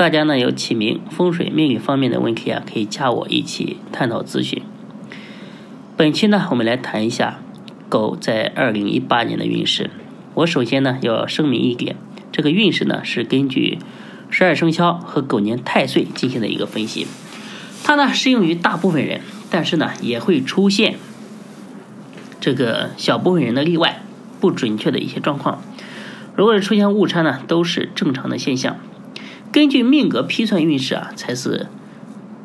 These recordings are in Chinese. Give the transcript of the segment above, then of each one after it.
大家呢有起名、风水、命理方面的问题啊，可以加我一起探讨咨询。本期呢，我们来谈一下狗在二零一八年的运势。我首先呢要声明一点，这个运势呢是根据十二生肖和狗年太岁进行的一个分析，它呢适用于大部分人，但是呢也会出现这个小部分人的例外、不准确的一些状况。如果是出现误差呢，都是正常的现象。根据命格批算运势啊，才是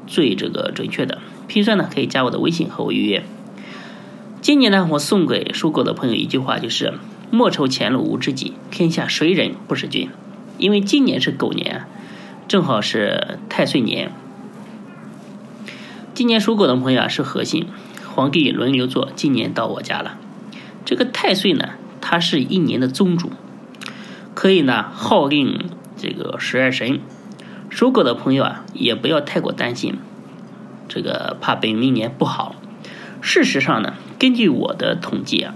最这个准确的。批算呢，可以加我的微信和我预约。今年呢，我送给属狗的朋友一句话，就是“莫愁前路无知己，天下谁人不是君”。因为今年是狗年，正好是太岁年。今年属狗的朋友啊，是核心，皇帝轮流坐，今年到我家了。这个太岁呢，它是一年的宗主，可以呢号令。这个十二神，属狗的朋友啊，也不要太过担心，这个怕本命年不好。事实上呢，根据我的统计啊，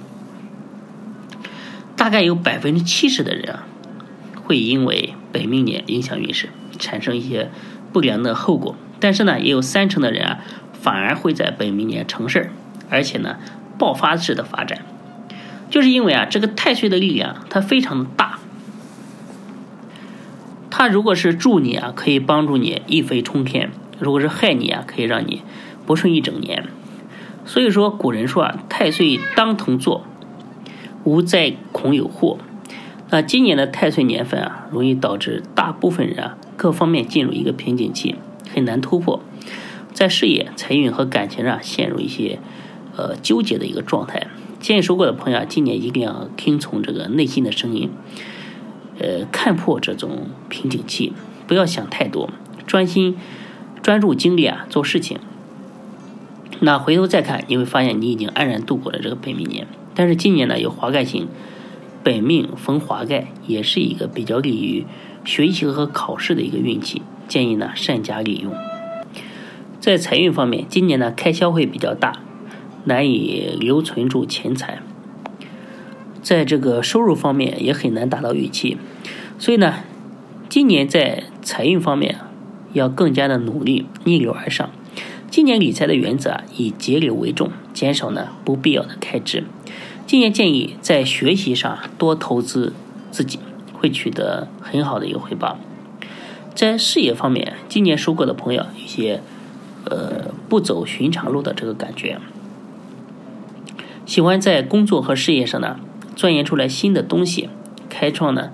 大概有百分之七十的人啊，会因为本命年影响运势，产生一些不良的后果。但是呢，也有三成的人啊，反而会在本命年成事，而且呢，爆发式的发展，就是因为啊，这个太岁的力量它非常的大。他如果是助你啊，可以帮助你一飞冲天；如果是害你啊，可以让你不顺一整年。所以说，古人说啊，太岁当头坐，无灾恐有祸。那今年的太岁年份啊，容易导致大部分人啊，各方面进入一个瓶颈期，很难突破，在事业、财运和感情上陷入一些呃纠结的一个状态。建议属狗的朋友啊，今年一定要听从这个内心的声音。呃，看破这种瓶颈期，不要想太多，专心专注精力啊做事情。那回头再看，你会发现你已经安然度过了这个本命年。但是今年呢有华盖星，本命逢华盖，也是一个比较利于学习和考试的一个运气，建议呢善加利用。在财运方面，今年呢开销会比较大，难以留存住钱财。在这个收入方面也很难达到预期，所以呢，今年在财运方面要更加的努力，逆流而上。今年理财的原则啊，以节流为重，减少呢不必要的开支。今年建议在学习上多投资自己，会取得很好的一个回报。在事业方面，今年收购的朋友一些呃不走寻常路的这个感觉，喜欢在工作和事业上呢。钻研出来新的东西，开创呢，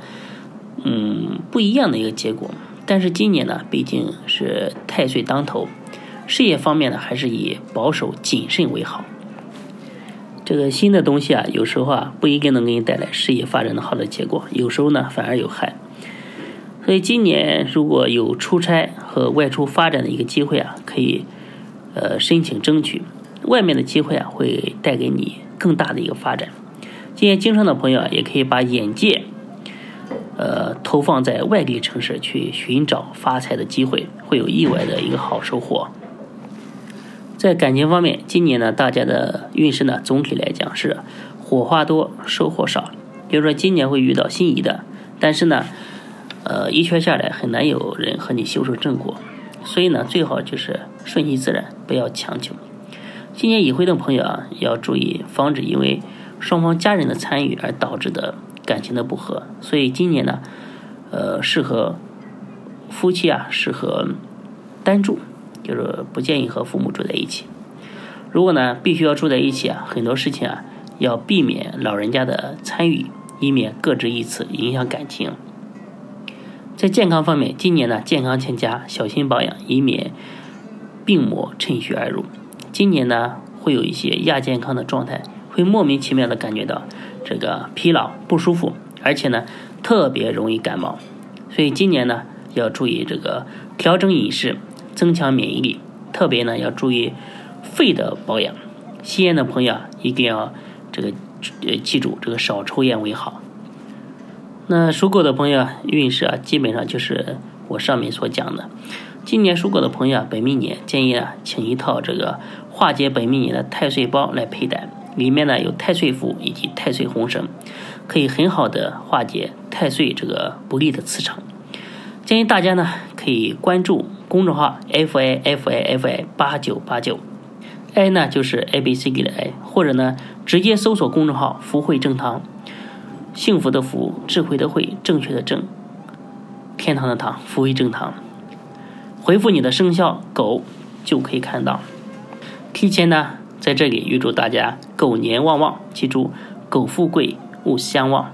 嗯，不一样的一个结果。但是今年呢，毕竟是太岁当头，事业方面呢，还是以保守谨慎为好。这个新的东西啊，有时候啊，不一定能给你带来事业发展的好的结果，有时候呢，反而有害。所以今年如果有出差和外出发展的一个机会啊，可以呃申请争取。外面的机会啊，会带给你更大的一个发展。今年经商的朋友啊，也可以把眼界，呃，投放在外地城市去寻找发财的机会，会有意外的一个好收获。在感情方面，今年呢，大家的运势呢，总体来讲是火花多，收获少。比如说，今年会遇到心仪的，但是呢，呃，一圈下来很难有人和你修成正果。所以呢，最好就是顺其自然，不要强求。今年已婚的朋友啊，要注意防止因为。双方家人的参与而导致的感情的不和，所以今年呢，呃，适合夫妻啊，适合单住，就是不建议和父母住在一起。如果呢，必须要住在一起啊，很多事情啊，要避免老人家的参与，以免各执一词，影响感情。在健康方面，今年呢，健康欠佳，小心保养，以免病魔趁虚而入。今年呢，会有一些亚健康的状态。会莫名其妙的感觉到这个疲劳不舒服，而且呢特别容易感冒，所以今年呢要注意这个调整饮食，增强免疫力。特别呢要注意肺的保养。吸烟的朋友啊，一定要这个呃记住这个少抽烟为好。那属狗的朋友啊运势啊，基本上就是我上面所讲的。今年属狗的朋友啊，本命年建议啊，请一套这个化解本命年的太岁包来佩戴，里面呢有太岁符以及太岁红绳，可以很好的化解太岁这个不利的磁场。建议大家呢可以关注公众号 f i f i f i 八九八九，i 呢就是 a b c d 的 i，或者呢直接搜索公众号“福慧正堂”。幸福的福，智慧的慧，正确的正，天堂的堂，福慧正堂。回复你的生肖狗，就可以看到。提前呢，在这里预祝大家狗年旺旺，记住，狗富贵，勿相忘。